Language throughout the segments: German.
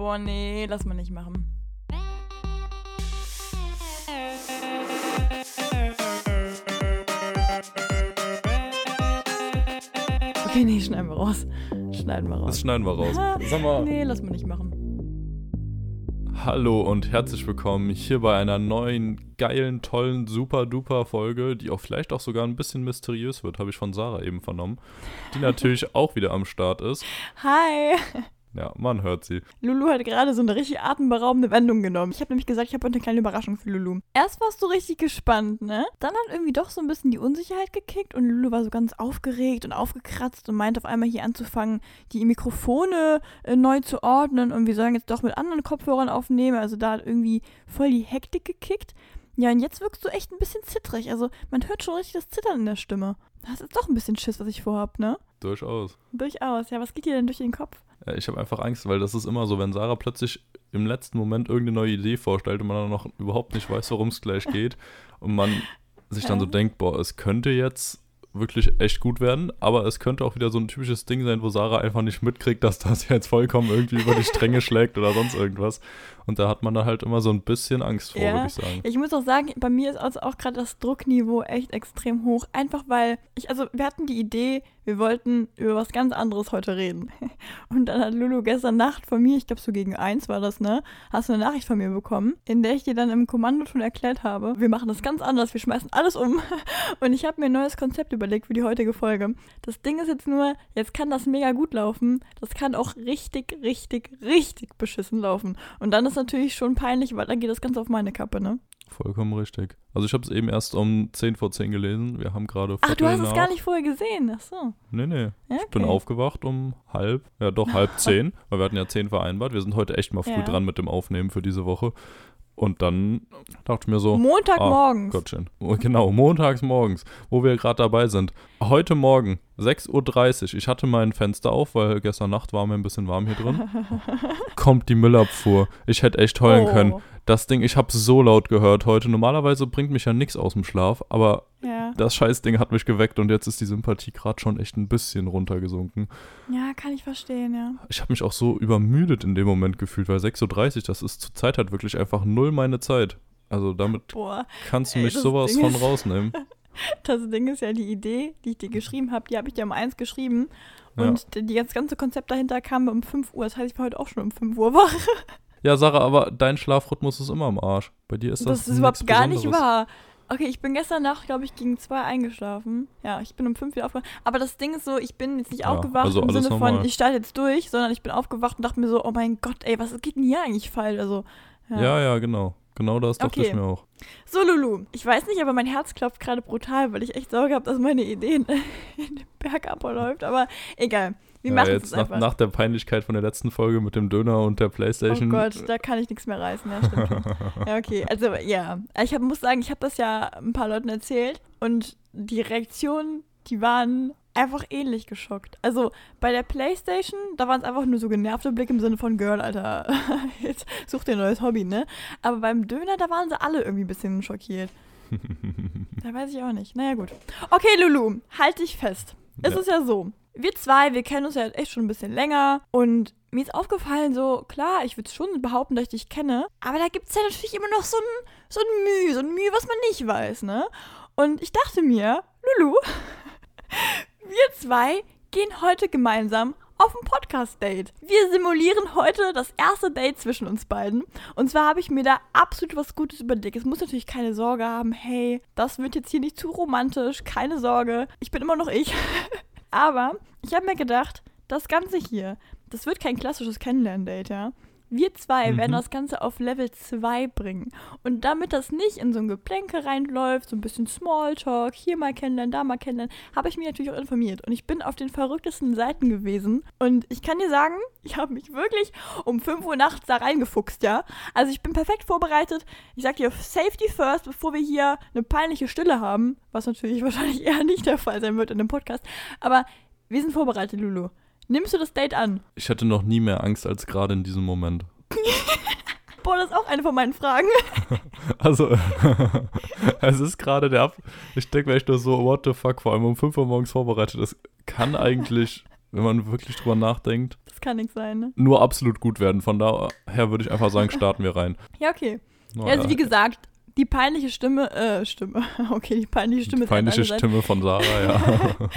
Boah, nee, lass mal nicht machen. Okay, nee, schneiden wir raus. Schneiden wir raus. Das schneiden wir raus. Sag mal, Nee, lass mal nicht machen. hallo und herzlich willkommen hier bei einer neuen, geilen, tollen, super duper Folge, die auch vielleicht auch sogar ein bisschen mysteriös wird, habe ich von Sarah eben vernommen, die natürlich auch wieder am Start ist. Hi! Ja, man hört sie. Lulu hat gerade so eine richtig atemberaubende Wendung genommen. Ich habe nämlich gesagt, ich habe heute eine kleine Überraschung für Lulu. Erst warst du richtig gespannt, ne? Dann hat irgendwie doch so ein bisschen die Unsicherheit gekickt und Lulu war so ganz aufgeregt und aufgekratzt und meinte auf einmal hier anzufangen, die Mikrofone äh, neu zu ordnen und wir sollen jetzt doch mit anderen Kopfhörern aufnehmen. Also da hat irgendwie voll die Hektik gekickt. Ja, und jetzt wirkst du echt ein bisschen zittrig. Also man hört schon richtig das Zittern in der Stimme. Das ist doch ein bisschen Schiss, was ich vorhab, ne? Durchaus. Durchaus. Ja, was geht dir denn durch den Kopf? Ja, Ich habe einfach Angst, weil das ist immer so, wenn Sarah plötzlich im letzten Moment irgendeine neue Idee vorstellt und man dann noch überhaupt nicht weiß, worum es gleich geht und man sich dann so denkt, boah, es könnte jetzt wirklich echt gut werden, aber es könnte auch wieder so ein typisches Ding sein, wo Sarah einfach nicht mitkriegt, dass das jetzt vollkommen irgendwie über die Stränge schlägt oder sonst irgendwas. Und da hat man da halt immer so ein bisschen Angst vor, Ja. würde ich sagen. Ich muss auch sagen, bei mir ist also auch gerade das Druckniveau echt extrem hoch. Einfach weil ich, also wir hatten die Idee, wir wollten über was ganz anderes heute reden. Und dann hat Lulu gestern Nacht von mir, ich glaube so gegen eins war das, ne, hast du eine Nachricht von mir bekommen, in der ich dir dann im Kommando schon erklärt habe, wir machen das ganz anders, wir schmeißen alles um. Und ich habe mir ein neues Konzept überlegt für die heutige Folge. Das Ding ist jetzt nur, jetzt kann das mega gut laufen. Das kann auch richtig, richtig, richtig beschissen laufen. Und dann ist natürlich schon peinlich, weil dann geht das Ganze auf meine Kappe, ne? Vollkommen richtig. Also ich habe es eben erst um 10 vor 10 gelesen. Wir haben gerade Ach, du hast es gar nicht vorher gesehen. Ach so. Nee, nee. Ja, Ich bin okay. aufgewacht um halb, ja doch halb zehn, weil wir hatten ja zehn vereinbart. Wir sind heute echt mal früh Ja. dran mit dem Aufnehmen für diese Woche. Und dann dachte ich mir so, Montagmorgens. Gottchen. Oh, Genau, montags morgens, wo wir gerade dabei sind. Heute Morgen, 6.30 Uhr, ich hatte mein Fenster auf, weil gestern Nacht war mir ein bisschen warm hier drin. Kommt die Müllabfuhr. Ich hätte echt heulen Oh. können. Das Ding, ich habe so laut gehört heute. Normalerweise bringt mich ja nichts aus dem Schlaf, aber Ja. das Scheißding hat mich geweckt und jetzt ist die Sympathie gerade schon echt ein bisschen runtergesunken. ja, kann ich verstehen, ja. Ich habe mich auch so übermüdet in dem Moment gefühlt, weil 6.30 Uhr, das ist zur Zeit halt wirklich einfach null meine Zeit. Also damit Boah, kannst du mich sowas Ding von rausnehmen. das Ding ist ja die Idee, die ich dir geschrieben habe, die habe ich dir um eins geschrieben. Ja. Und die- die- das ganze Konzept dahinter kam um 5 Uhr. Das heißt, ich war heute auch schon um 5 Uhr wach. Ja, Sarah, aber dein Schlafrhythmus ist immer am Arsch. Bei dir ist das Das, ist überhaupt gar nicht Besonderes. wahr. Okay, ich bin gestern Nacht, glaube ich, gegen zwei eingeschlafen. Ja, ich bin um fünf wieder aufgewacht. Aber das Ding ist so, ich bin jetzt nicht Ja, aufgewacht also im Sinne von, normal. ich starte jetzt durch, sondern ich bin aufgewacht und dachte mir so, oh mein Gott, ey, was geht denn hier eigentlich falsch? Also, Ja. ja, genau. Genau das dachte Okay. ich mir auch. So, Lulu, ich weiß nicht, aber mein Herz klopft gerade brutal, weil ich echt Sorge habe, dass meine Idee in, in den Berg abläuft. Aber egal, wir ja, es jetzt nach, nach der Peinlichkeit von der letzten Folge mit dem Döner und der oh Playstation. Gott, da kann ich nichts mehr reißen. Ja, stimmt schon. Ja, okay. Also, ja. Ich hab, muss sagen, ich habe das ja ein paar Leuten erzählt und die Reaktionen, die waren einfach ähnlich geschockt. Also, bei der Playstation, da waren es einfach nur so genervte Blicke im Sinne von, Girl, Alter, jetzt such dir ein neues Hobby, ne? Aber beim Döner, da waren sie alle irgendwie ein bisschen schockiert. Da weiß ich auch nicht. Naja, gut. Okay, Lulu, halt dich fest. Es Ja. ist ja so. Wir zwei, wir kennen uns ja echt schon ein bisschen länger und mir ist aufgefallen, so, klar, ich würde schon behaupten, dass ich dich kenne, aber da gibt es ja natürlich immer noch so ein, so ein Mühe, so ein Mühe, was man nicht weiß, ne? Und ich dachte mir, Lulu, wir zwei gehen heute gemeinsam auf ein Podcast-Date. Wir simulieren heute das erste Date zwischen uns beiden. Und zwar habe ich mir da absolut was Gutes überlegt. Es muss natürlich keine Sorge haben, hey, das wird jetzt hier nicht zu romantisch, keine Sorge. Ich bin immer noch ich. Aber ich habe mir gedacht, das Ganze hier, das wird kein klassisches Kennenlern-Date, ja. Wir zwei Mhm. werden das Ganze auf Level 2 bringen. Und damit das nicht in so ein Geplänke reinläuft, so ein bisschen Smalltalk, hier mal kennenlernen, da mal kennenlernen, habe ich mich natürlich auch informiert. Und ich bin auf den verrücktesten Seiten gewesen. Und ich kann dir sagen, ich habe mich wirklich um 5 Uhr nachts da reingefuchst, ja. Also ich bin perfekt vorbereitet. Ich sag dir, Safety first, bevor wir hier eine peinliche Stille haben. Was natürlich wahrscheinlich eher nicht der Fall sein wird in dem Podcast. Aber wir sind vorbereitet, Lulu. Nimmst du das Date an? Ich hatte noch nie mehr Angst als gerade in diesem Moment. Boah, das ist auch eine von meinen Fragen. Also, es ist gerade der Ab. Ich denke mir echt nur so, what the fuck, vor allem um 5 Uhr morgens vorbereitet. Das kann eigentlich wenn man wirklich drüber nachdenkt. Das kann nicht sein, ne? Nur absolut gut werden. Von daher würde ich einfach sagen, starten wir rein. Ja, okay. Ja, also wie gesagt, die peinliche Stimme, äh, Stimme, okay, die peinliche Stimme die peinliche Stimme von Sarah, ja.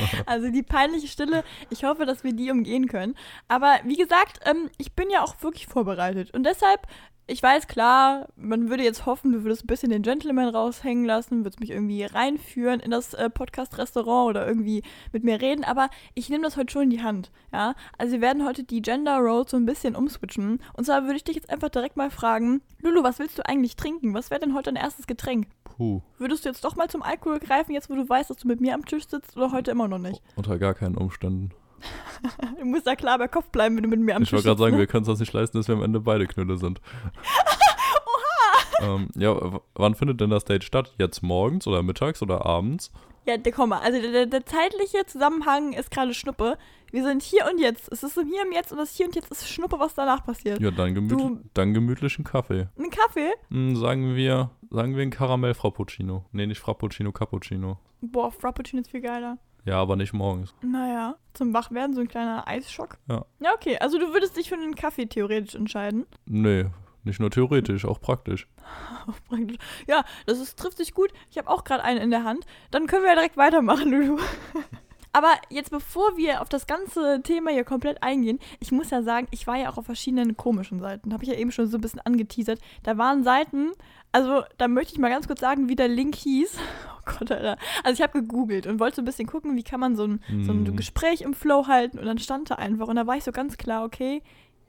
Also die peinliche Stille, ich hoffe, dass wir die umgehen können. Aber wie gesagt, ähm, ich bin ja auch wirklich vorbereitet. Und deshalb, ich weiß klar, man würde jetzt hoffen, du würdest ein bisschen den Gentleman raushängen lassen, würdest mich irgendwie reinführen in das äh, Podcast-Restaurant oder irgendwie mit mir reden, aber ich nehme das heute schon in die Hand, ja. Also wir werden heute die Gender Roles so ein bisschen umswitchen. Und zwar würde ich dich jetzt einfach direkt mal fragen, Lulu, was willst du eigentlich trinken? Was wäre denn heute dein erstes Getränk? Puh, Würdest du jetzt doch mal zum Alkohol greifen, jetzt wo du weißt, dass du mit mir am Tisch sitzt oder heute immer noch nicht? unter gar keinen Umständen. Du musst da klar bei Kopf bleiben, wenn du mit mir am Ich wollte gerade sagen, wir können es uns nicht leisten, dass wir am Ende beide Knülle sind. Oha! Ähm, ja, wann findet denn das Date statt? Jetzt morgens oder mittags oder abends? ne? Ja, der, komm mal, also der, der, zeitliche Zusammenhang ist gerade Schnuppe. Wir sind hier und jetzt. Es ist im Hier und Jetzt und das Hier und Jetzt ist Schnuppe, was danach passiert. Ja, dann, gemüt Du- dann gemütlichen Kaffee. Ein Kaffee? Hm, sagen wir, sagen wir ein Karamell Frappuccino. Nee, nicht Frappuccino, Cappuccino. Boah, Frappuccino ist viel geiler. Ja, aber nicht morgens. Naja, zum Wachwerden so ein kleiner Eisschock. Ja. Ja, okay. Also du würdest dich für einen Kaffee theoretisch entscheiden. Nee, nicht nur theoretisch, auch praktisch. Praktisch. Ja, das ist, trifft sich gut. Ich habe auch gerade einen in der Hand. Dann können wir ja direkt weitermachen, Lulu. Aber jetzt, bevor wir auf das ganze Thema hier komplett eingehen, ich muss ja sagen, ich war ja auch auf verschiedenen komischen Seiten. Habe ich ja eben schon so ein bisschen angeteasert. Da waren Seiten, also da möchte ich mal ganz kurz sagen, wie der Link hieß. Oh Gott, Alter. Also ich habe gegoogelt und wollte so ein bisschen gucken, wie kann man so ein, so ein Mhm. Gespräch im Flow halten. Und dann stand da einfach. Und da war ich so ganz klar, okay,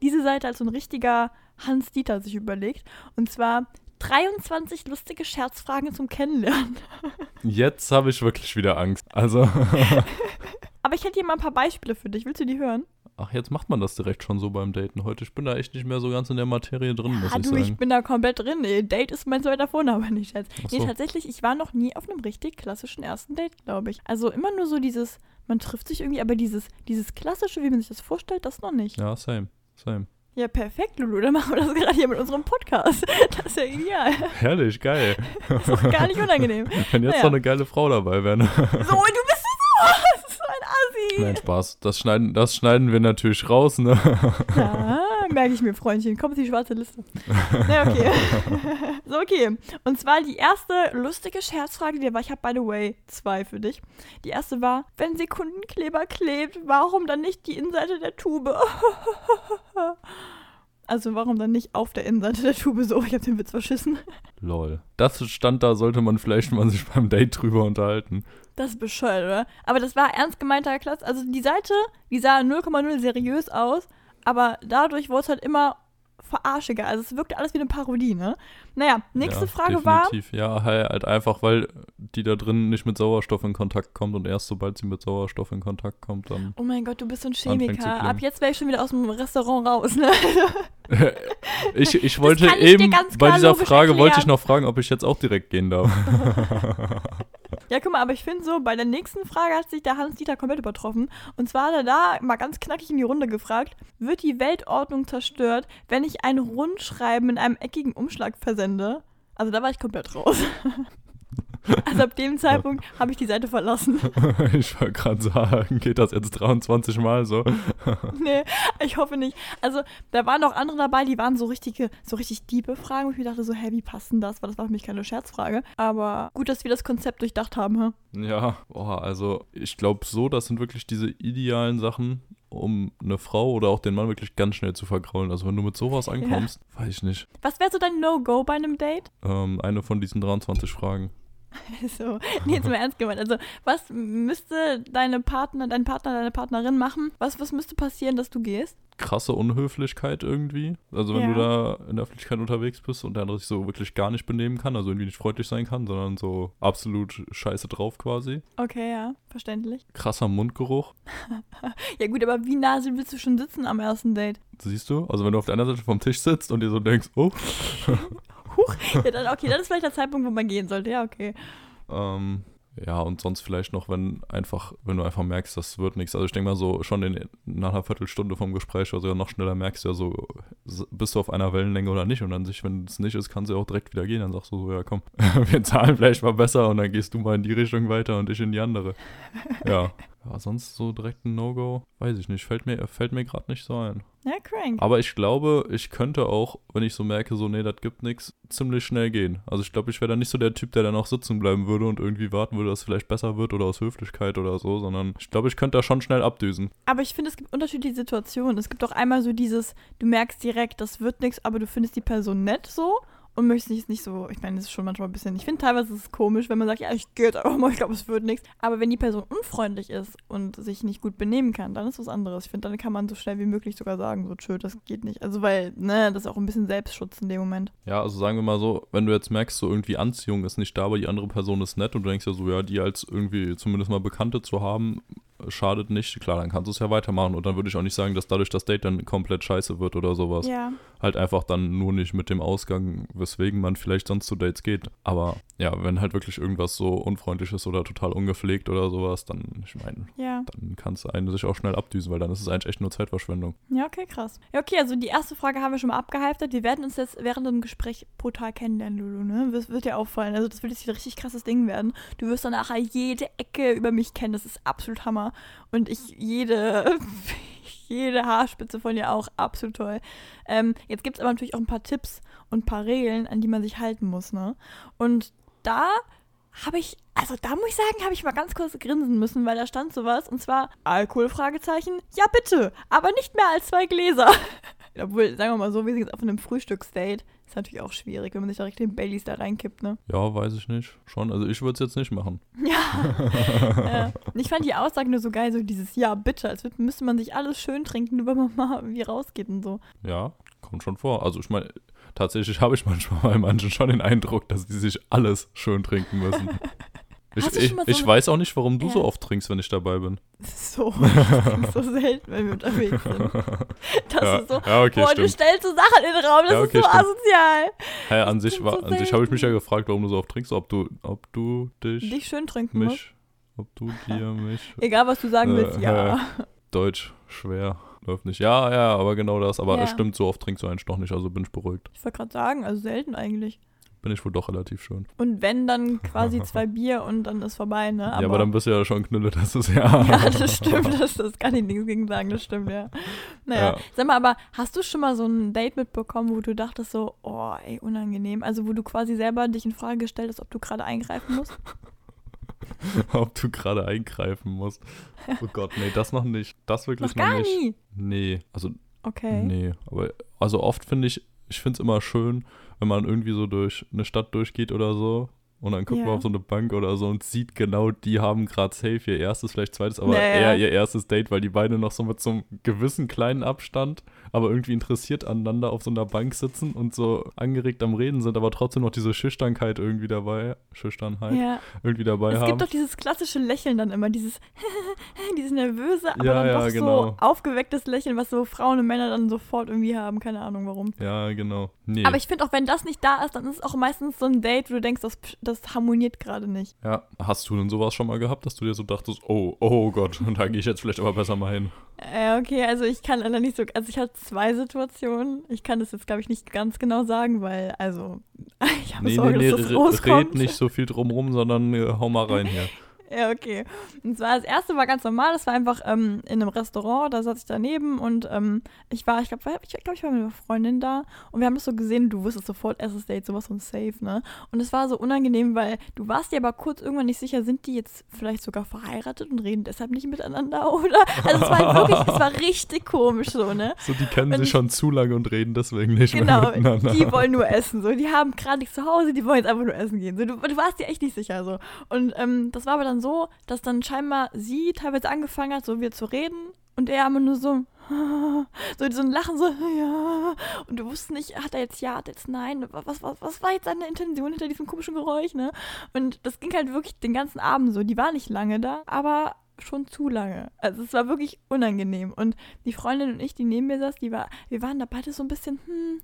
diese Seite hat so ein richtiger Hans Dieter sich überlegt. Und zwar 23 lustige Scherzfragen zum Kennenlernen. Jetzt habe ich wirklich wieder Angst. Also, Aber ich hätte hier mal ein paar Beispiele für dich. Willst du die hören? ach, jetzt macht man das direkt schon so beim Daten heute. Ich bin da echt nicht mehr so ganz in der Materie drin, muss ah, ich du, ich sagen. bin da komplett drin. Date ist mein zweiter Vorname, nicht Schatz. Ach Nee, so. tatsächlich, ich war noch nie auf einem richtig klassischen ersten Date, glaube ich. Also immer nur so dieses, man trifft sich irgendwie, aber dieses, dieses klassische, wie man sich das vorstellt, das noch nicht. Ja, same, same. Ja, perfekt, Lulu. Dann machen wir das gerade hier mit unserem Podcast. Das ist ja ideal. Herrlich, geil. Das ist auch gar nicht unangenehm. Wenn jetzt Naja. noch eine geile Frau dabei wäre. Ne? So, du bist so, so ein Assi. Nein, Spaß. Das schneiden, das schneiden wir natürlich raus, ne? Ja, merke ich mir, Freundchen. Kommt die schwarze Liste. Na, okay. so, okay. Und zwar die erste lustige Scherzfrage, die war, ich habe, by the way, zwei für dich. Die erste war, wenn Sekundenkleber klebt, warum dann nicht die Innenseite der Tube? also, warum dann nicht auf der Innenseite der Tube so? Ich habe den Witz verschissen. Lol. Das stand da, sollte man vielleicht mal sich beim Date drüber unterhalten. Das ist bescheuert, oder? Aber das war ernst gemeinter Klass. Also, die Seite, die sah 0,0 seriös aus, aber dadurch wurde es halt immer verarschiger. Also, es wirkte alles wie eine Parodie, ne? Naja, nächste ja, Frage war. definitiv. Ja, halt halt einfach, weil die da drin nicht mit Sauerstoff in Kontakt kommt und erst sobald sie mit Sauerstoff in Kontakt kommt, dann. Oh mein Gott, du bist so ein Chemiker. Ab jetzt wäre ich schon wieder aus dem Restaurant raus, ne? ich, ich wollte ich eben, bei dieser Frage wollte ich erklären. noch fragen, ob ich jetzt auch direkt gehen darf. ja, guck mal, aber ich finde so, bei der nächsten Frage hat sich der Hans-Dieter komplett übertroffen. Und zwar hat er da mal ganz knackig in die Runde gefragt, wird die Weltordnung zerstört, wenn ich ein Rundschreiben in einem eckigen Umschlag versende? Also da war ich komplett raus. also ab dem Zeitpunkt habe ich die Seite verlassen. ich wollte gerade sagen, geht das jetzt 23 Mal so? nee, ich hoffe nicht. Also, da waren noch andere dabei, die waren so richtige, so richtig diepe Fragen, wo ich mir dachte, so, hä, wie passt denn das? Weil das war für mich keine Scherzfrage. Aber gut, dass wir das Konzept durchdacht haben, hä? Ja, boah, also ich glaube so, das sind wirklich diese idealen Sachen, um eine Frau oder auch den Mann wirklich ganz schnell zu vergraulen. Also wenn du mit sowas ankommst, weiß ich nicht. Was wäre so dein No-Go bei einem Date? Ähm, eine von diesen 23 Fragen. So, nee, jetzt mal ernst gemeint. Also, was müsste deine Partner, dein Partner, deine Partnerin machen? Was, was müsste passieren, dass du gehst? Krasse Unhöflichkeit irgendwie. Also wenn Ja. du da in der Öffentlichkeit unterwegs bist und der andere sich so wirklich gar nicht benehmen kann, also irgendwie nicht freundlich sein kann, sondern so absolut scheiße drauf quasi. Okay, ja, verständlich. Krasser Mundgeruch. Ja, gut, aber wie nah willst du schon sitzen am ersten Date? Siehst du? Also wenn du auf der anderen Seite vom Tisch sitzt und dir so denkst, oh, Huch, ja, dann, okay, das ist vielleicht der Zeitpunkt, wo man gehen sollte. Ja, okay. Ähm, ja, und sonst vielleicht noch, wenn einfach, wenn du einfach merkst, das wird nichts. Also ich denke mal so, schon in, nach einer Viertelstunde vom Gespräch oder sogar noch schneller merkst du ja so, bist du auf einer Wellenlänge oder nicht. Und dann sich, wenn es nicht ist, kannst du auch direkt wieder gehen. Dann sagst du so, ja komm, wir zahlen vielleicht mal besser und dann gehst du mal in die Richtung weiter und ich in die andere. Ja, Ja, sonst so direkt ein No-Go, weiß ich nicht. Fällt mir, fällt mir gerade nicht so ein. Ja, crank. Aber ich glaube, ich könnte auch, wenn ich so merke, so, nee, das gibt nichts, ziemlich schnell gehen. Also ich glaube, ich wäre dann nicht so der Typ, der dann auch sitzen bleiben würde und irgendwie warten würde, dass es vielleicht besser wird oder aus Höflichkeit oder so, sondern ich glaube, ich könnte da schon schnell abdüsen. Aber ich finde, es gibt unterschiedliche Situationen. Es gibt auch einmal so dieses, du merkst direkt, das wird nichts, aber du findest die Person nett so und möchtest nicht, nicht so, ich meine, das ist schon manchmal ein bisschen, ich finde teilweise ist es komisch, wenn man sagt, ja, ich gehe jetzt einfach mal, ich glaube, es wird nichts. Aber wenn die Person unfreundlich ist und sich nicht gut benehmen kann, dann ist was anderes. Ich finde, dann kann man so schnell wie möglich sogar sagen, so, tschö, das geht nicht. Also, weil, ne, das ist auch ein bisschen Selbstschutz in dem Moment. Ja, also sagen wir mal so, wenn du jetzt merkst, so irgendwie Anziehung ist nicht da, aber die andere Person ist nett und du denkst ja so, ja, die als irgendwie zumindest mal Bekannte zu haben, schadet nicht. Klar, dann kannst du es ja weitermachen und dann würde ich auch nicht sagen, dass dadurch das Date dann komplett scheiße wird oder sowas. Ja. Halt einfach dann nur nicht mit dem Ausgang, weswegen man vielleicht sonst zu Dates geht. Aber ja, wenn halt wirklich irgendwas so unfreundlich ist oder total ungepflegt oder sowas, dann, ich meine, Ja. dann kannst du einen sich auch schnell abdüsen, weil dann ist es eigentlich echt nur Zeitverschwendung. Ja, okay, krass. Ja, okay, also die erste Frage haben wir schon mal abgehalftet. Wir werden uns jetzt während dem Gespräch brutal kennenlernen, Lulu, ne? Das wird dir auffallen. Also das wird jetzt ein richtig krasses Ding werden. Du wirst dann nachher jede Ecke über mich kennen. Das ist absolut Hammer. Und ich jede, jede Haarspitze von dir auch. Absolut toll. Ähm, jetzt gibt es aber natürlich auch ein paar Tipps und ein paar Regeln, an die man sich halten muss, ne? Und da habe ich, also da muss ich sagen, habe ich mal ganz kurz grinsen müssen, weil da stand sowas und zwar Alkohol, ja bitte, aber nicht mehr als zwei Gläser. Obwohl, sagen wir mal so, wir sind jetzt auf einem Frühstücksdate. Ist natürlich auch schwierig, wenn man sich direkt den Baileys da reinkippt, ne? Ja, weiß ich nicht. Schon. Also ich würde es jetzt nicht machen. Ja. äh, ich fand die Aussage nur so geil, so dieses Ja, bitte, als müsste man sich alles schön trinken, nur wenn man mal wie rausgeht und so. Ja, kommt schon vor. Also ich meine, tatsächlich habe ich manchmal bei manchen schon den Eindruck, dass die sich alles schön trinken müssen. Ich, du ich, so ich weiß auch nicht, warum du Ja. so oft trinkst, wenn ich dabei bin. So, ist so selten, wenn wir unterwegs sind. Das ja, ist so, ja, okay, boah, du stimmt. stellst so Sachen in den Raum, das Ja, okay, ist so stimmt. asozial. Hey, an sich, war, so an sich habe ich mich ja gefragt, warum du so oft trinkst, ob du, ob du dich, Dich schön trinken musst. mich, ob du dir mich, Egal, was du sagen Äh, willst, ja. Deutsch, schwer, läuft nicht. Ja, ja, aber genau das. Aber Ja. es stimmt, so oft trinkst du eigentlich doch nicht, also bin ich beruhigt. Ich wollte gerade sagen, also selten eigentlich. Bin ich wohl doch relativ schön. Und wenn, dann quasi zwei Bier und dann ist vorbei, ne? ja, aber dann bist du ja schon Knülle, das ist ja. Ja, das stimmt, das, das kann ich nichts gegen sagen, das stimmt, ja. Naja, Ja. sag mal, aber hast du schon mal so ein Date mitbekommen, wo du dachtest so, oh, ey, unangenehm? Also, wo du quasi selber dich in Frage gestellt hast, ob du gerade eingreifen musst? ob du gerade eingreifen musst. Oh Gott, nee, das noch nicht. Das wirklich Noch noch, gar nicht. nie. Nee, also Okay. nee, aber also oft finde ich, ich finde es immer schön, wenn man irgendwie so durch eine Stadt durchgeht oder so und dann guckt Ja. man auf so eine Bank oder so und sieht genau, die haben gerade safe ihr erstes, vielleicht zweites, aber Ja, ja. eher ihr erstes Date, weil die beide noch so mit so einem gewissen kleinen Abstand, aber irgendwie interessiert aneinander auf so einer Bank sitzen und so angeregt am Reden sind, aber trotzdem noch diese Schüchternkeit irgendwie dabei, Schüchternheit Ja. irgendwie dabei Es haben. gibt doch dieses klassische Lächeln dann immer, dieses, dieses nervöse, aber Ja, dann doch genau. so aufgewecktes Lächeln, was so Frauen und Männer dann sofort irgendwie haben, keine Ahnung warum. ja, genau. Nee. Aber ich finde auch, wenn das nicht da ist, dann ist es auch meistens so ein Date, wo du denkst, das, das harmoniert gerade nicht. Ja, hast du denn sowas schon mal gehabt, dass du dir so dachtest, oh, oh Gott, da gehe ich jetzt vielleicht aber besser mal hin. Äh, okay, also ich kann leider nicht so, also ich hatte zwei Situationen. Ich kann das jetzt, glaube ich, nicht ganz genau sagen, weil, also, ich habe Nee, Sorge, nee, nee, dass das rauskommt. red nicht so viel drumrum, sondern äh, hau mal rein hier. Ja, okay. Und zwar das erste war ganz normal, das war einfach ähm, in einem Restaurant, da saß ich daneben und ähm, ich war, ich glaube, ich, glaub, ich war mit einer Freundin da und wir haben das so gesehen, du wusstest sofort, erstes Date, sowas von safe, ne? Und es war so unangenehm, weil du warst dir aber kurz irgendwann nicht sicher, sind die jetzt vielleicht sogar verheiratet und reden deshalb nicht miteinander, oder? Also es war wirklich, es war richtig komisch so, ne? So, die kennen Und sich ich- schon zu lange und reden deswegen nicht Genau, mehr miteinander. die wollen nur essen. So, die haben gerade nichts zu Hause, die wollen jetzt einfach nur essen gehen. So, du, du warst dir echt nicht sicher. So. Und ähm, das war aber dann so, dass dann scheinbar sie teilweise angefangen hat, so wieder zu reden und er immer nur so, so, so ein Lachen, so, ja. Und du wusstest nicht, hat er jetzt ja, hat er jetzt nein. Was, was, was war jetzt seine Intention hinter diesem komischen Geräusch, ne? Und das ging halt wirklich den ganzen Abend so. Die war nicht lange da, aber schon zu lange. Also es war wirklich unangenehm. Und die Freundin und ich, die neben mir saß, die war, wir waren da beide so ein bisschen, hm,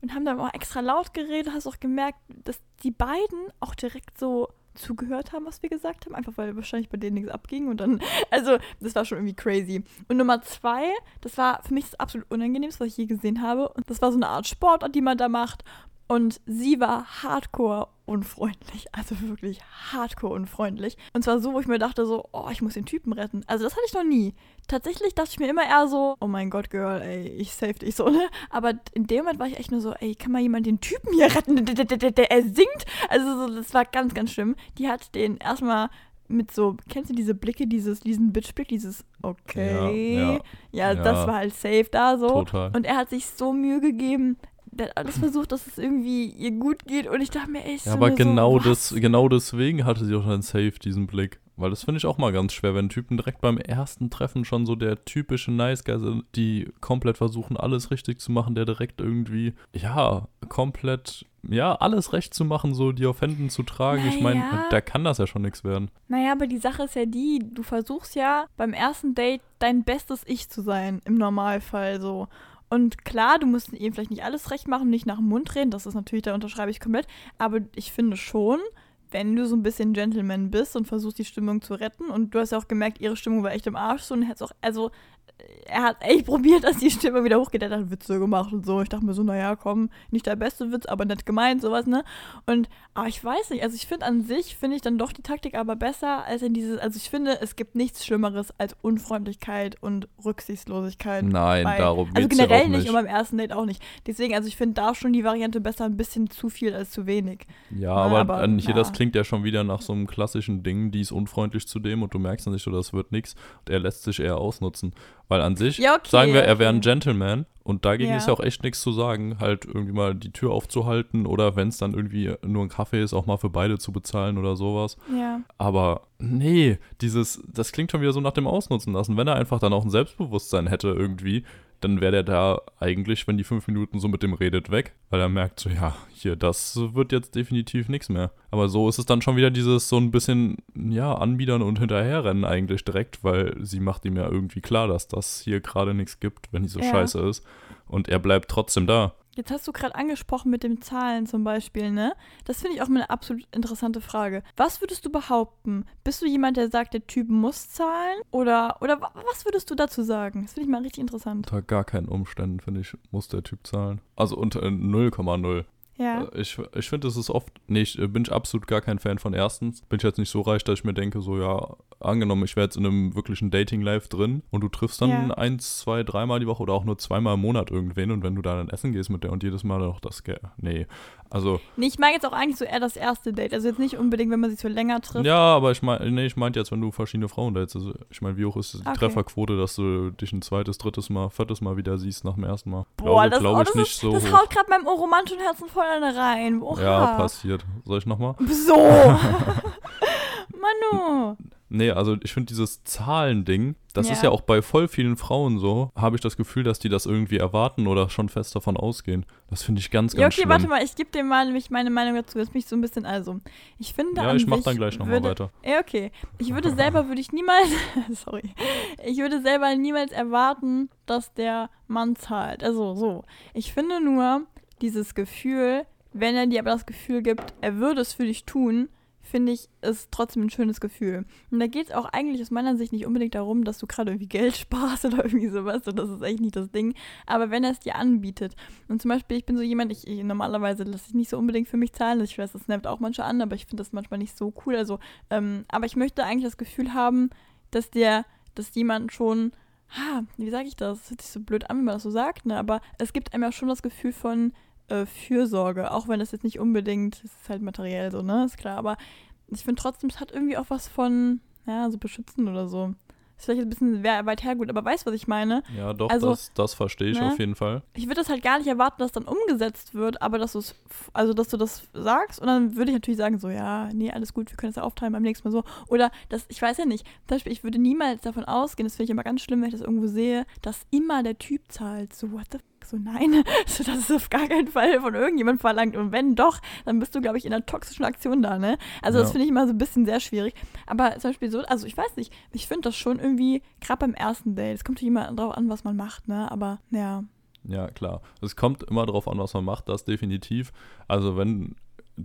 und haben dann auch extra laut geredet, hast auch gemerkt, dass die beiden auch direkt so zugehört haben, was wir gesagt haben, einfach weil wahrscheinlich bei denen nichts abging und dann, also das war schon irgendwie crazy. Und Nummer zwei, das war für mich das absolut unangenehmste, was ich je gesehen habe und das war so eine Art Sportart, die man da macht Und sie war hardcore unfreundlich. Also wirklich hardcore unfreundlich. Und zwar so, wo ich mir dachte so, oh, ich muss den Typen retten. Also das hatte ich noch nie. Tatsächlich dachte ich mir immer eher so, oh mein Gott, Girl, ey, ich save dich so, ne? Aber in dem Moment war ich echt nur so, ey, kann mal jemand den Typen hier retten? Der, der, der, der er singt. Also so, das war ganz, ganz schlimm. Die hat den erstmal mit so, kennst du diese Blicke, dieses, diesen Bitchblick, dieses okay. Ja, ja, ja, ja. das war halt safe da so. Total. Und er hat sich so Mühe gegeben. Der hat alles versucht, dass es irgendwie ihr gut geht. Und ich dachte mir, ich Ja, aber genau, so, das, genau deswegen hatte sie auch dann safe diesen Blick. Weil das finde ich auch mal ganz schwer, wenn Typen direkt beim ersten Treffen schon so der typische Nice Guy sind, die komplett versuchen, alles richtig zu machen, der direkt irgendwie, ja, komplett, ja, alles recht zu machen, so die auf Händen zu tragen. Ich meine, Naja. da kann das ja schon nichts werden. Naja, aber die Sache ist ja die, du versuchst ja beim ersten Date dein bestes Ich zu sein, im Normalfall so. Und klar, du musst ihm vielleicht nicht alles recht machen, nicht nach dem Mund reden, das ist natürlich, da unterschreibe ich komplett. Aber ich finde schon, wenn du so ein bisschen Gentleman bist und versuchst, die Stimmung zu retten, und du hast ja auch gemerkt, ihre Stimmung war echt im Arsch, so, und hat's auch, also, er hat echt probiert, dass die Stimme wieder hochgeht. Er hat Witze gemacht und so. Ich dachte mir so, naja, komm, nicht der beste Witz, aber nett gemeint, sowas, ne? Und, aber ich weiß nicht, also ich finde an sich, finde ich dann doch die Taktik aber besser als in dieses, also ich finde, es gibt nichts Schlimmeres als Unfreundlichkeit und Rücksichtslosigkeit. Nein, bei- darum Also geht's ja generell auch nicht nicht. und beim ersten Date auch nicht. Deswegen, also ich finde da schon die Variante besser, ein bisschen zu viel als zu wenig. Ja, Na, aber, aber, an hier, das ja. klingt ja schon wieder nach so einem klassischen Ding, die ist unfreundlich zu dem und du merkst dann nicht so, das wird nichts. Und er lässt sich eher ausnutzen. Weil an sich, Ja, okay, sagen wir, er wäre ein. Gentleman und dagegen Ja. ist ja auch echt nichts zu sagen, halt irgendwie mal die Tür aufzuhalten oder wenn es dann irgendwie nur ein Kaffee ist, auch mal für beide zu bezahlen oder sowas. Ja. Aber nee, dieses, das klingt schon wieder so nach dem Ausnutzen lassen. Wenn er einfach dann auch ein Selbstbewusstsein hätte irgendwie, dann wäre der da eigentlich, wenn die fünf Minuten so mit dem redet, weg, weil er merkt so, ja, hier, das wird jetzt definitiv nichts mehr. Aber so ist es dann schon wieder dieses so ein bisschen, ja, anbiedern und hinterherrennen eigentlich direkt, weil sie macht ihm ja irgendwie klar, dass das hier gerade nichts gibt, wenn die so Ja. scheiße ist. Und er bleibt trotzdem da. Jetzt hast du gerade angesprochen mit den Zahlen zum Beispiel, ne? Das finde ich auch mal eine absolut interessante Frage. Was würdest du behaupten? Bist du jemand, der sagt, der Typ muss zahlen? Oder, oder wa- was würdest du dazu sagen? Das finde ich mal richtig interessant. Unter gar keinen Umständen, finde ich, muss der Typ zahlen. Also unter 0,0. Ja. Äh, Ich, ich finde, es ist oft, nee, ich äh, bin ich absolut gar kein Fan von erstens. Bin ich jetzt nicht so reich, dass ich mir denke, so ja, angenommen, ich wäre jetzt in einem wirklichen Dating-Life drin und du triffst dann Ja. eins, zwei, dreimal die Woche oder auch nur zweimal im Monat irgendwen und wenn du da dann essen gehst mit der und jedes Mal noch das, Ge- nee, also, Nee, ich meine jetzt auch eigentlich so eher das erste Date. Also jetzt nicht unbedingt, wenn man sich so länger trifft. ja, aber ich meine, nee, ich meinte jetzt, wenn du verschiedene Frauen dates, also ich meine, wie hoch ist die Okay. Trefferquote, dass du dich ein zweites, drittes Mal, viertes Mal wieder siehst nach dem ersten Mal? Boah, glaube, das, glaube oh, ich das, nicht ist, so das haut gerade meinem romantischen Herzen voll eine rein. Oha. Ja, passiert. Soll ich nochmal? So. Manu. Nee, also ich finde dieses Zahlending, das ist Ja. ja auch bei voll vielen Frauen so, habe ich das Gefühl, dass die das irgendwie erwarten oder schon fest davon ausgehen. Das finde ich ganz, ganz Ja, okay, schlimm. warte mal, ich gebe dir mal nämlich meine Meinung dazu. Jetzt bin ich so ein bisschen, also, ich finde ja, ich mach sich dann gleich nochmal weiter. Ja, okay. Ich würde selber, würde ich niemals, sorry, ich würde selber niemals erwarten, dass der Mann zahlt. Also so. Ich finde nur, dieses Gefühl, wenn er dir aber das Gefühl gibt, er würde es für dich tun, finde ich, ist trotzdem ein schönes Gefühl. Und da geht es auch eigentlich aus meiner Sicht nicht unbedingt darum, dass du gerade irgendwie Geld sparst oder irgendwie sowas. Das ist eigentlich nicht das Ding. Aber wenn er es dir anbietet. Und zum Beispiel, ich bin so jemand, ich, ich normalerweise lasse ich nicht so unbedingt für mich zahlen. Ich weiß, das nervt auch manche an, aber ich finde das manchmal nicht so cool. Also, ähm, aber ich möchte eigentlich das Gefühl haben, dass der, dass jemand schon, ha, wie sage ich das? Das hört sich so blöd an, wenn man das so sagt, ne? Aber es gibt einem ja schon das Gefühl von äh, Fürsorge, auch wenn das jetzt nicht unbedingt, es ist halt materiell so, ne? Ist klar, aber ich finde trotzdem, es hat irgendwie auch was von, ja, so beschützen oder so. Ist vielleicht ein bisschen weit hergut, aber weißt du, was ich meine? Ja, doch, also, das, das verstehe ich ne? auf jeden Fall. Ich würde das halt gar nicht erwarten, dass dann umgesetzt wird, aber dass du es, also dass du das sagst und dann würde ich natürlich sagen, so, ja, nee, alles gut, wir können es ja aufteilen beim nächsten Mal so. Oder das, ich weiß ja nicht, zum Beispiel, ich würde niemals davon ausgehen, das finde ich immer ganz schlimm, wenn ich das irgendwo sehe, dass immer der Typ zahlt. So, what the? So, nein, so, das ist auf gar keinen Fall von irgendjemandem verlangt. Und wenn doch, dann bist du, glaube ich, in einer toxischen Aktion da, ne? Also, das Ja. finde ich immer so ein bisschen sehr schwierig. Aber zum Beispiel so, also ich weiß nicht, ich finde das schon irgendwie, gerade beim ersten Date, es kommt ja immer drauf an, was man macht, ne? Aber, ja. Ja, klar. Es kommt immer darauf an, was man macht, das definitiv. Also wenn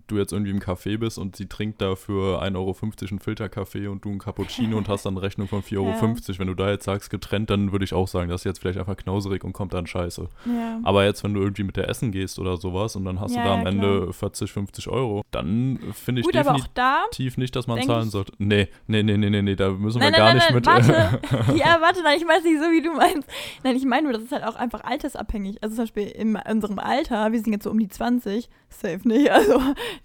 du jetzt irgendwie im Café bist und sie trinkt da für 1,50 Euro einen Filterkaffee und du einen Cappuccino und hast dann eine Rechnung von 4,50 Euro. Ja. Wenn du da jetzt sagst getrennt, dann würde ich auch sagen, das ist jetzt vielleicht einfach knauserig und kommt dann scheiße. Ja. Aber jetzt, wenn du irgendwie mit der essen gehst oder sowas und dann hast Ja, du da am Ende 40, 50 Euro, dann finde ich Gut, definitiv da. nicht, dass man zahlen sollte. Nee, nee, nee, nee, nee, nee, da müssen Nein, wir nein, gar nein, nicht mit. warte. ja, warte, nein, ich weiß nicht so, wie du meinst. Nein, ich meine nur, das ist halt auch einfach altersabhängig. Also zum Beispiel in unserem Alter, wir sind jetzt so um die 20, safe nicht. Also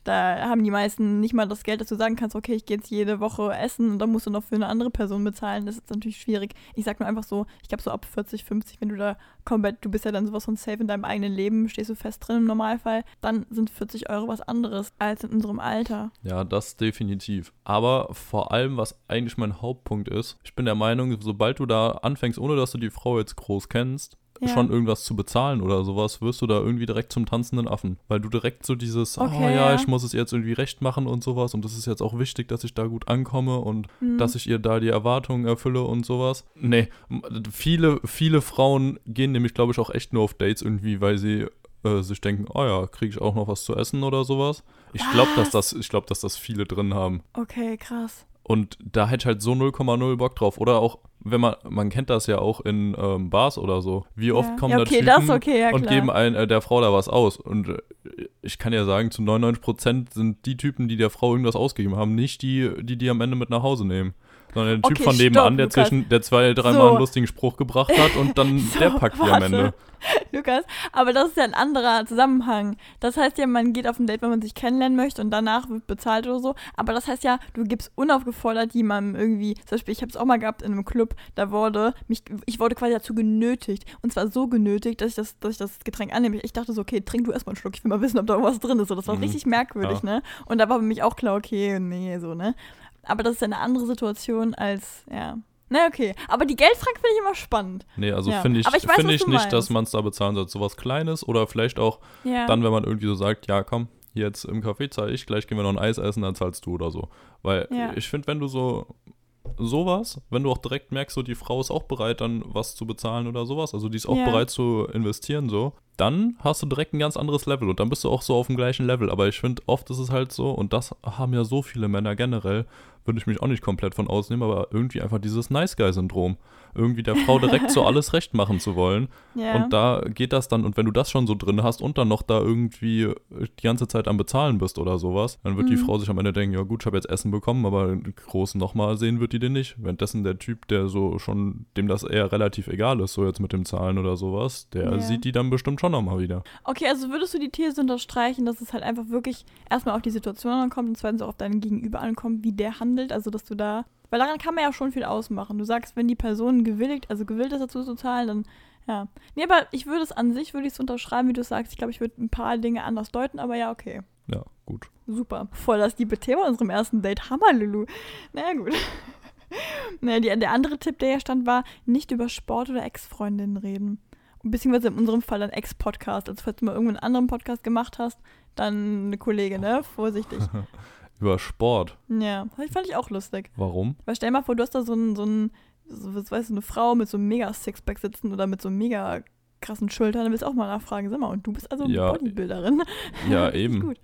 da haben die meisten nicht mal das Geld, dass du sagen kannst, okay, ich gehe jetzt jede Woche essen und dann musst du noch für eine andere Person bezahlen. Das ist natürlich schwierig. Ich sag nur einfach so, ich glaube so ab 40, 50, wenn du da komplett, du bist ja dann sowas von safe in deinem eigenen Leben, stehst du fest drin im Normalfall, dann sind 40 Euro was anderes als in unserem Alter. Ja, das definitiv. Aber vor allem, was eigentlich mein Hauptpunkt ist, ich bin der Meinung, sobald du da anfängst, ohne dass du die Frau jetzt groß kennst, Ja. schon irgendwas zu bezahlen oder sowas, wirst du da irgendwie direkt zum tanzenden Affen. Weil du direkt so dieses, oh Okay, ja, ja. ich muss es jetzt irgendwie recht machen und sowas und das ist jetzt auch wichtig, dass ich da gut ankomme und Hm. dass ich ihr da die Erwartungen erfülle und sowas. Nee, viele, viele Frauen gehen nämlich, glaube ich, auch echt nur auf Dates irgendwie, weil sie äh, sich denken, oh ja, kriege ich auch noch was zu essen oder sowas. Ich glaube, dass das, ich glaube, dass das viele drin haben. Okay, krass. Und da hätte ich halt so 0,0 Bock drauf. Oder auch, wenn man, man kennt das ja auch in ähm, Bars oder so. Wie oft ja. kommen ja, da okay, Typen das okay, ja, und geben ein, äh, der Frau da was aus. Und äh, ich kann ja sagen, zu 99% sind die Typen, die der Frau irgendwas ausgegeben haben, nicht die, die die am Ende mit nach Hause nehmen. Sondern der Typ Okay, von nebenan, der Lukas. zwischen, der zwei, dreimal So. einen lustigen Spruch gebracht hat und dann So, der packt die am. Ende. Lukas, aber das ist ja ein anderer Zusammenhang. Das heißt ja, man geht auf ein Date, wenn man sich kennenlernen möchte und danach wird bezahlt oder so. Aber das heißt ja, du gibst unaufgefordert jemandem irgendwie, zum Beispiel, ich habe es auch mal gehabt in einem Club, da wurde mich, ich wurde quasi dazu genötigt. Und zwar so genötigt, dass ich das, dass ich das Getränk annehme. Ich dachte so, okay, trink du erstmal einen Schluck, ich will mal wissen, ob da irgendwas drin ist. So, das war Mhm. richtig merkwürdig, ne? Und da war für mich auch klar, okay, nee, so, ne? Aber das ist ja eine andere Situation als, ja. Na, okay. Aber die Geldfrage finde ich immer spannend. Nee, also Ja. finde ich, Aber ich weiß, finde was ich nicht, meinst. dass man es da bezahlen sollte. Sowas Kleines oder vielleicht auch Ja. dann, wenn man irgendwie so sagt, ja komm, jetzt im Café zahle ich, gleich gehen wir noch ein Eis essen, dann zahlst du oder so. Weil Ja. ich finde, wenn du so sowas, wenn du auch direkt merkst, so die Frau ist auch bereit, dann was zu bezahlen oder sowas, also die ist auch bereit zu investieren, so, dann hast du direkt ein ganz anderes Level und dann bist du auch so auf dem gleichen Level. Aber ich finde, oft ist es halt so, und das haben ja so viele Männer generell, würde ich mich auch nicht komplett von ausnehmen, aber irgendwie einfach dieses Nice Guy-Syndrom. Irgendwie der Frau direkt so alles recht machen zu wollen. ja. Und da geht das dann, und wenn du das schon so drin hast und dann noch da irgendwie die ganze Zeit am Bezahlen bist oder sowas, dann wird die Mhm. Frau sich am Ende denken, ja gut, ich habe jetzt Essen bekommen, aber groß nochmal sehen wird die den nicht. Währenddessen der Typ, der so schon, dem das eher relativ egal ist, so jetzt mit dem Zahlen oder sowas, der Ja. sieht die dann bestimmt schon nochmal wieder. Okay, also würdest du die These unterstreichen, dass es halt einfach wirklich erstmal auf die Situation ankommt und zweitens auch auf deinen Gegenüber ankommt, wie der handelt, also dass du da, weil daran kann man ja schon viel ausmachen. Du sagst, wenn die Person gewilligt, also gewillt ist dazu zu zahlen, dann ja. Nee, aber ich würde es an sich, würde ich es unterschreiben, wie du sagst. Ich glaube, ich würde ein paar Dinge anders deuten, aber ja, okay. Ja, gut. Super. Voll das liebe Thema unserem ersten Date. Hammer, Lulu. Naja, gut. naja, die, der andere Tipp, der hier stand, war, nicht über Sport oder Ex-Freundinnen reden. Beziehungsweise in unserem Fall ein Ex-Podcast. Also falls du mal irgendeinen anderen Podcast gemacht hast, dann eine Kollegin, ne? Vorsichtig. Über Sport. ja, das fand ich auch lustig. Warum? Weil stell dir mal vor, du hast da so ein, so ein, so, was weißt du, eine Frau mit so einem mega Sixpack sitzen oder mit so einem mega krassen Schultern, dann willst du auch mal nachfragen, sag mal, und du bist also Ja, Bodybuilderin. Ja, eben. Gut.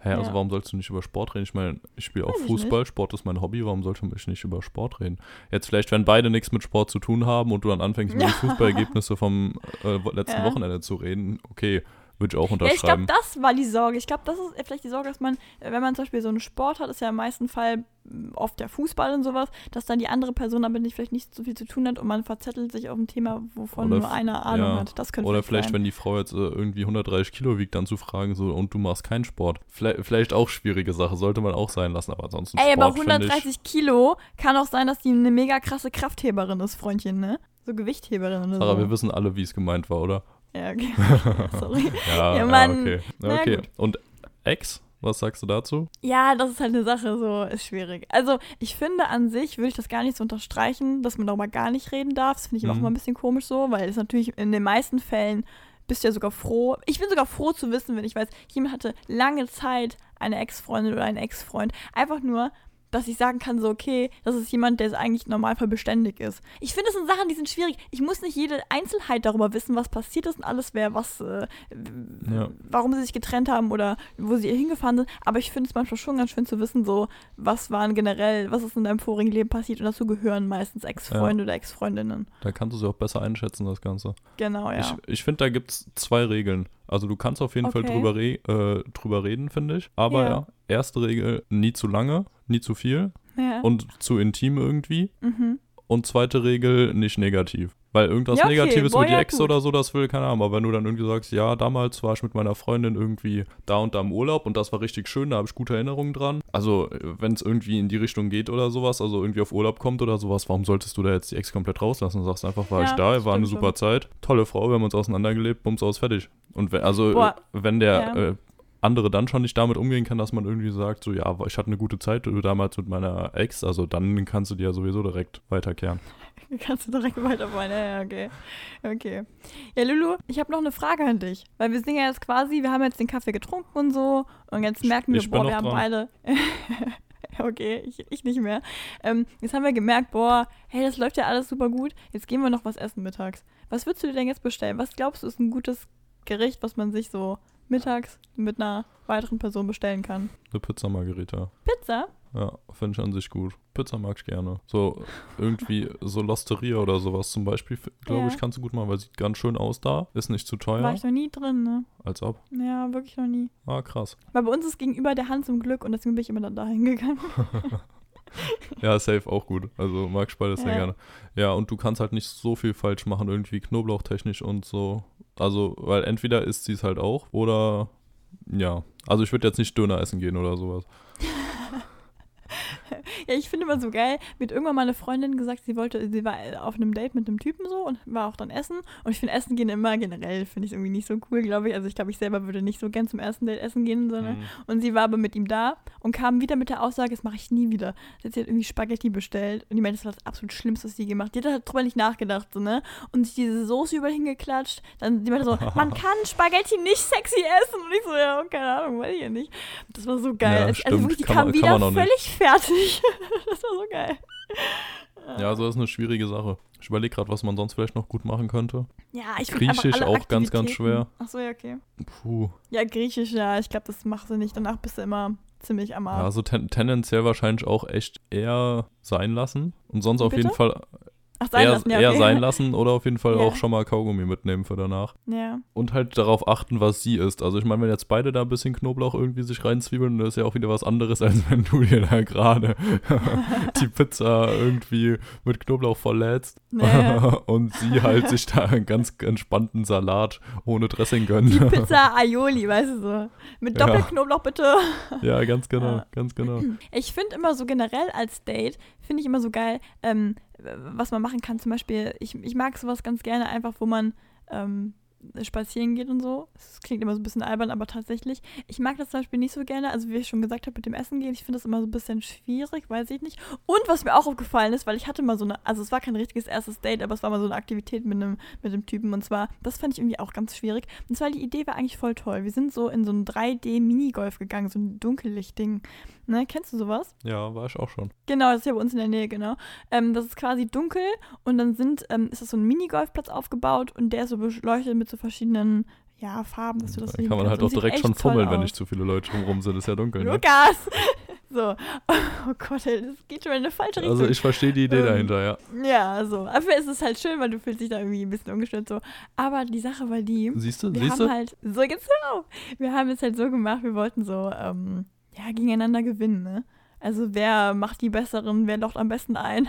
Hä, also Ja. warum sollst du nicht über Sport reden? Ich meine, ich spiele auch Fußball, Sport ist mein Hobby, warum sollte ich nicht über Sport reden? Jetzt vielleicht, wenn beide nichts mit Sport zu tun haben und du dann anfängst, über die. Fußballergebnisse vom äh, letzten Ja. Wochenende zu reden, okay, würde ich auch Ja, ich glaube, unterschreiben. das war die Sorge. Ich glaube, das ist vielleicht die Sorge, dass man, wenn man zum Beispiel so einen Sport hat, ist ja im meisten Fall mh, oft der Fußball und sowas, dass dann die andere Person damit nicht, vielleicht nicht so viel zu tun hat und man verzettelt sich auf ein Thema, wovon Oder nur einer Ahnung ja. hat. Das könnte Oder vielleicht, sein. wenn die Frau jetzt äh, irgendwie 130 Kilo wiegt, dann zu fragen, so, und du machst keinen Sport. Vielleicht, vielleicht auch schwierige Sache, sollte man auch sein lassen, aber ansonsten Ey, Sport aber finde 130 Kilo kann auch sein, dass die eine mega krasse Kraftheberin ist, Freundchen, ne? So Gewichtheberin oder. Sarah, so. wir wissen alle, wie es gemeint war, oder? Ja, okay. Sorry. Ja, Ja, Mann. okay. Na okay. gut. Und Ex, was sagst du dazu? Ja, das ist halt eine Sache, so ist schwierig. Also, ich finde an sich, würde ich das gar nicht so unterstreichen, dass man darüber gar nicht reden darf. Das finde ich auch Mhm. immer ein bisschen komisch so, weil es natürlich in den meisten Fällen bist du ja sogar froh. Ich bin sogar froh zu wissen, wenn ich weiß, jemand hatte lange Zeit eine Ex-Freundin oder einen Ex-Freund. Einfach nur, dass ich sagen kann, so, okay, das ist jemand, der eigentlich im Normalfall beständig ist. Ich finde, das sind Sachen, die sind schwierig. Ich muss nicht jede Einzelheit darüber wissen, was passiert ist und alles, wer was, äh, Ja. warum sie sich getrennt haben oder wo sie hingefahren sind. Aber ich finde es manchmal schon ganz schön zu wissen, so, was waren generell, was ist in deinem vorigen Leben passiert. Und dazu gehören meistens Ex-Freunde oder Ex-Freundinnen. Da kannst du sie auch besser einschätzen, das Ganze. Genau, ja. Ich, ich finde, da gibt es zwei Regeln. Also du kannst auf jeden Fall Okay. drüber, re äh, drüber reden, finde ich. Aber Ja. ja. erste Regel, nie zu lange, nie zu viel ja. und zu intim irgendwie. mhm. Und zweite Regel, nicht negativ. Weil irgendwas Ja, okay. Negatives Boah, die ja, Ex gut. oder so, das will keiner haben. Aber wenn du dann irgendwie sagst, ja, damals war ich mit meiner Freundin irgendwie da und da im Urlaub und das war richtig schön, da habe ich gute Erinnerungen dran. Also, wenn es irgendwie in die Richtung geht oder sowas, also irgendwie auf Urlaub kommt oder sowas, warum solltest du da jetzt die Ex komplett rauslassen? Du sagst einfach, war Ja, ich da, war eine super Zeit, tolle Frau, wir haben uns auseinandergelebt, bums aus, fertig. Und wenn, also, Boah. wenn der äh, andere dann schon nicht damit umgehen kann, dass man irgendwie sagt, so, ja, ich hatte eine gute Zeit damals mit meiner Ex, also dann kannst du die ja sowieso direkt weiterkehren. Kannst du direkt weiterfahren. Ja, ja, okay. Okay. Ja, Lulu, ich habe noch eine Frage an dich. Weil wir sind ja jetzt quasi, wir haben jetzt den Kaffee getrunken und so. Und jetzt merken wir, boah, wir haben dran. beide. okay, ich, ich nicht mehr. Ähm, jetzt haben wir gemerkt, boah, hey, das läuft ja alles super gut. Jetzt gehen wir noch was essen mittags. Was würdest du dir denn jetzt bestellen? Was glaubst du, ist ein gutes Gericht, was man sich so mittags mit einer weiteren Person bestellen kann? Eine Pizza Margherita. Pizza? Ja, finde ich an sich gut. Pizza mag ich gerne. So irgendwie so Losteria oder sowas zum Beispiel, glaube Ja. ich, kannst du gut machen, weil sieht ganz schön aus da. Ist nicht zu War teuer. ich noch nie drin, ne? Als ob. Ja, wirklich noch nie. Ah, krass. Weil bei uns ist gegenüber der Hand zum Glück und deswegen bin ich immer dann dahin gegangen. Ja, safe auch gut. Also mag ich beides sehr Ja. gerne. Ja, und du kannst halt nicht so viel falsch machen, irgendwie knoblauchtechnisch und so. Also, weil entweder isst sie es halt auch oder ja. Also ich würde jetzt nicht Döner essen gehen oder sowas. Ja, ich finde immer so geil. Mir hat irgendwann mal eine Freundin gesagt, sie wollte, sie war auf einem Date mit einem Typen so und war auch dann essen. Und ich finde Essen gehen immer generell, finde ich irgendwie nicht so cool, glaube ich. Also ich glaube, ich selber würde nicht so gern zum ersten Date essen gehen, sondern. Mhm. Und sie war aber mit ihm da und kam wieder mit der Aussage, das mache ich nie wieder. Sie hat irgendwie Spaghetti bestellt und die meinte, das war das absolut Schlimmste, was sie gemacht hat. Die hat halt drüber nicht nachgedacht, so, ne? Und sich diese Soße überall hingeklatscht. Dann die meinte so, man kann Spaghetti nicht sexy essen. Und ich so, ja, keine Ahnung, weiß ich ja nicht. Das war so geil. Ja, also stimmt. wirklich, die kam man- wieder völlig fertig. das war so geil. Ja, also das ist eine schwierige Sache. Ich überlege gerade, was man sonst vielleicht noch gut machen könnte. Ja, ich Griechisch auch ganz, ganz schwer. Ach so, ja, okay. Puh. Ja, Griechisch, ja, ich glaube, das machst du nicht. Danach bist du immer ziemlich am Ja, Arsch. also ten tendenziell wahrscheinlich auch echt eher sein lassen. Und sonst auf Bitte? jeden Fall Ach, sein eher, lassen, ja, eher okay. sein lassen oder auf jeden Fall Ja. auch schon mal Kaugummi mitnehmen für danach. Ja. Und halt darauf achten, was sie isst. Also ich meine, wenn jetzt beide da ein bisschen Knoblauch irgendwie sich reinzwiebeln, das ist ja auch wieder was anderes, als wenn du dir da gerade die Pizza irgendwie mit Knoblauch verlädst Ja. und sie halt sich da einen ganz entspannten Salat ohne Dressing gönnt. Die Pizza Aioli, weißt du so. Mit. Doppelknoblauch bitte. ja, ganz genau, Ja. ganz genau. Ich finde immer so generell als Date, finde ich immer so geil, ähm, was man machen kann. Zum Beispiel, ich, ich mag sowas ganz gerne einfach, wo man ähm, spazieren geht und so. Das klingt immer so ein bisschen albern, aber tatsächlich. Ich mag das zum Beispiel nicht so gerne. Also wie ich schon gesagt habe, mit dem Essen gehen, ich finde das immer so ein bisschen schwierig, weiß ich nicht. Und was mir auch aufgefallen ist, weil ich hatte mal so eine, also es war kein richtiges erstes Date, aber es war mal so eine Aktivität mit einem, mit einem Typen. Und zwar, das fand ich irgendwie auch ganz schwierig. Und zwar die Idee war eigentlich voll toll. Wir sind so in so ein 3D-Minigolf gegangen, so ein Dunkellichtding. Ne, kennst du sowas? Ja, war ich auch schon. Genau, das ist ja bei uns in der Nähe, genau. Ähm, das ist quasi dunkel und dann sind, ähm, ist das so ein Minigolfplatz aufgebaut und der ist so beleuchtet mit so verschiedenen ja, Farben, dass du das Da kann man kannst. halt auch direkt schon fummeln, wenn nicht zu viele Leute drumherum sind. Ist ja dunkel, ne? Lukas! So. Oh Gott, ey, das geht schon in eine falsche Richtung. Also ich verstehe die Idee Ähm, dahinter, ja. ja, so. Aber es ist halt schön, weil du fühlst dich da irgendwie ein bisschen ungestört so. Aber die Sache war die, Siehst du, wir siehst haben du? halt, so auf. Wir haben es halt so gemacht, wir wollten so, ähm, ja, gegeneinander gewinnen, ne? Also wer macht die besseren, wer locht am besten ein.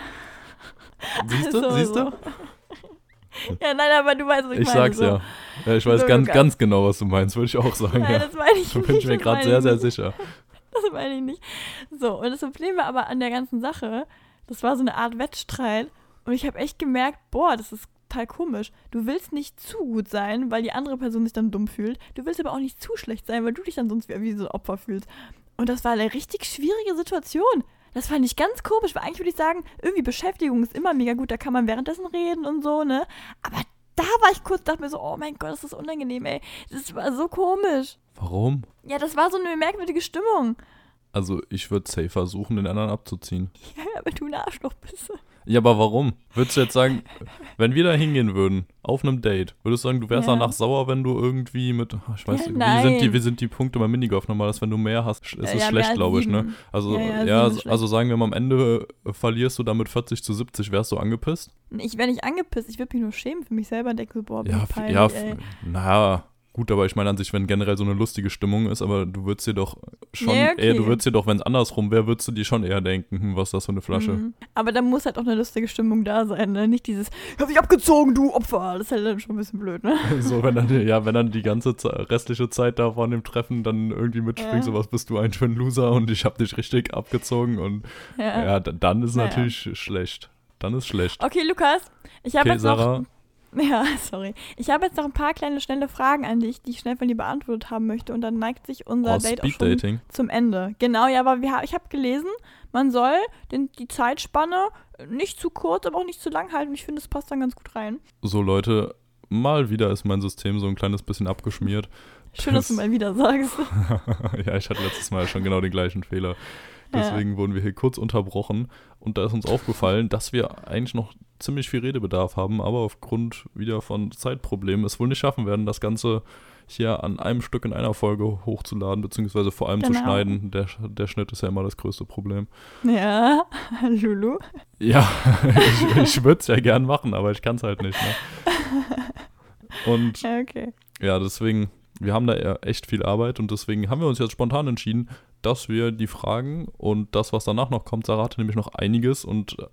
Siehst du, Also siehst du? so. ja, nein, aber du weißt, was ich, Ich meine. sag's so. ja. ja. Ich weiß So, ganz, ganz genau, was du meinst, würde ich auch sagen, Nein, ja. das meine ich Da nicht. bin ich mir gerade sehr, sehr sicher. Das meine ich nicht. So, und das Problem war aber an der ganzen Sache, das war so eine Art Wettstreit und ich habe echt gemerkt, boah, das ist total komisch. Du willst nicht zu gut sein, weil die andere Person sich dann dumm fühlt. Du willst aber auch nicht zu schlecht sein, weil du dich dann sonst wie, wie so ein Opfer fühlst. Und das war eine richtig schwierige Situation. Das fand ich ganz komisch, weil eigentlich würde ich sagen, irgendwie Beschäftigung ist immer mega gut, da kann man währenddessen reden und so, ne? Aber da war ich kurz, dachte mir so, oh mein Gott, das ist unangenehm, ey. Das war so komisch. Warum? Ja, das war so eine merkwürdige Stimmung. Also ich würde safe versuchen, den anderen abzuziehen. Ja, aber du ein Arschloch bist. Ja, aber warum? Würdest du jetzt sagen, wenn wir da hingehen würden, auf einem Date, würdest du sagen, du wärst Ja. danach sauer, wenn du irgendwie mit, ach, ich weiß Ja, nicht, wie sind, die, nein. wie sind die Punkte beim Minigolf nochmal, dass wenn du mehr hast, ist es Ja, mehr schlecht, als glaube ich, ne? sieben. Also, Ja, ja, ja, sieben ist schlecht. also sagen wir mal, am Ende äh, verlierst du damit 40 zu 70, wärst du angepisst? Ich wäre nicht angepisst, ich würde mich nur schämen für mich selber und denke so, boah, bin Ja, ich f- peinlich, ja, ey. naja, gut, aber ich meine an sich, wenn generell so eine lustige Stimmung ist, aber du würdest dir doch schon, Ja, eher, du okay. würdest dir doch, wenn es andersrum wäre, würdest du dir schon eher denken, hm, was ist das für eine Flasche? Mhm. Aber da muss halt auch eine lustige Stimmung da sein, ne? Nicht dieses, hab ich abgezogen, du Opfer. Das ist halt dann schon ein bisschen blöd, ne? So, wenn dann, ja, wenn dann die ganze Ze- restliche Zeit da von dem Treffen dann irgendwie mitspringt, Ja. so was bist du ein ein Loser und ich hab dich richtig abgezogen und Ja. ja, dann ist Naja. natürlich schlecht. Dann ist schlecht. Okay, Lukas, ich habe Okay, jetzt noch Sarah, Ja, sorry. Ich habe jetzt noch ein paar kleine, schnelle Fragen an dich, die ich schnell von dir beantwortet haben möchte. Und dann neigt sich unser oh, Date auch schon zum Ende. Genau, ja, aber wir, ich habe gelesen, man soll den, die Zeitspanne nicht zu kurz, aber auch nicht zu lang halten. Ich finde, es passt dann ganz gut rein. So, Leute, mal wieder ist mein System so ein kleines bisschen abgeschmiert. Schön, dass du Das- mal wieder sagst. ja, ich hatte letztes Mal schon genau den gleichen Fehler. Ja. Deswegen wurden wir hier kurz unterbrochen und da ist uns aufgefallen, dass wir eigentlich noch ziemlich viel Redebedarf haben, aber aufgrund wieder von Zeitproblemen es wohl nicht schaffen werden, das Ganze hier an einem Stück in einer Folge hochzuladen, beziehungsweise vor allem zu Genau. schneiden. Der, der Schnitt ist ja immer das größte Problem. Ja, Lulu. Ja, ich, ich würde es ja gern machen, aber ich kann es halt nicht. Ne? Und Ja, okay. ja, deswegen, wir haben da echt viel Arbeit und deswegen haben wir uns jetzt spontan entschieden, dass wir die Fragen und das, was danach noch kommt, Sarah hatte nämlich noch einiges und äh,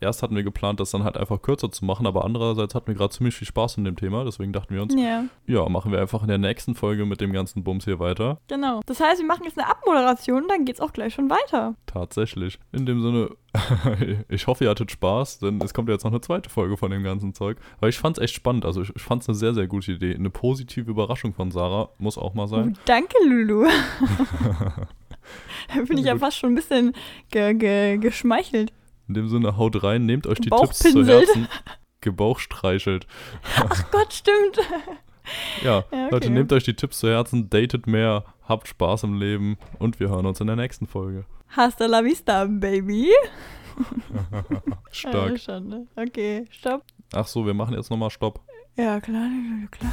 erst hatten wir geplant, das dann halt einfach kürzer zu machen, aber andererseits hatten wir gerade ziemlich viel Spaß in dem Thema, deswegen dachten wir uns, Ja, ja, machen wir einfach in der nächsten Folge mit dem ganzen Bums hier weiter. genau. Das heißt, wir machen jetzt eine Abmoderation, dann geht's auch gleich schon weiter. Tatsächlich. In dem Sinne, ich hoffe, ihr hattet Spaß, denn es kommt ja jetzt noch eine zweite Folge von dem ganzen Zeug. Weil ich fand es echt spannend. Also ich, ich fand es eine sehr, sehr gute Idee. Eine positive Überraschung von Sarah muss auch mal Oh, sein. danke, Lulu. da bin ich ja fast schon ein bisschen ge ge geschmeichelt. In dem Sinne, haut rein, nehmt euch die Tipps zu. Herzen. Gebauchstreichelt. Ach Gott, stimmt. Ja, Ja, Leute, okay. nehmt euch die Tipps zu Herzen, datet mehr, habt Spaß im Leben und wir hören uns in der nächsten Folge. Hasta la vista, Baby. Stark. Ja, ne? Okay, stopp. Ach so, wir machen jetzt nochmal Stopp. Ja, klar, klar.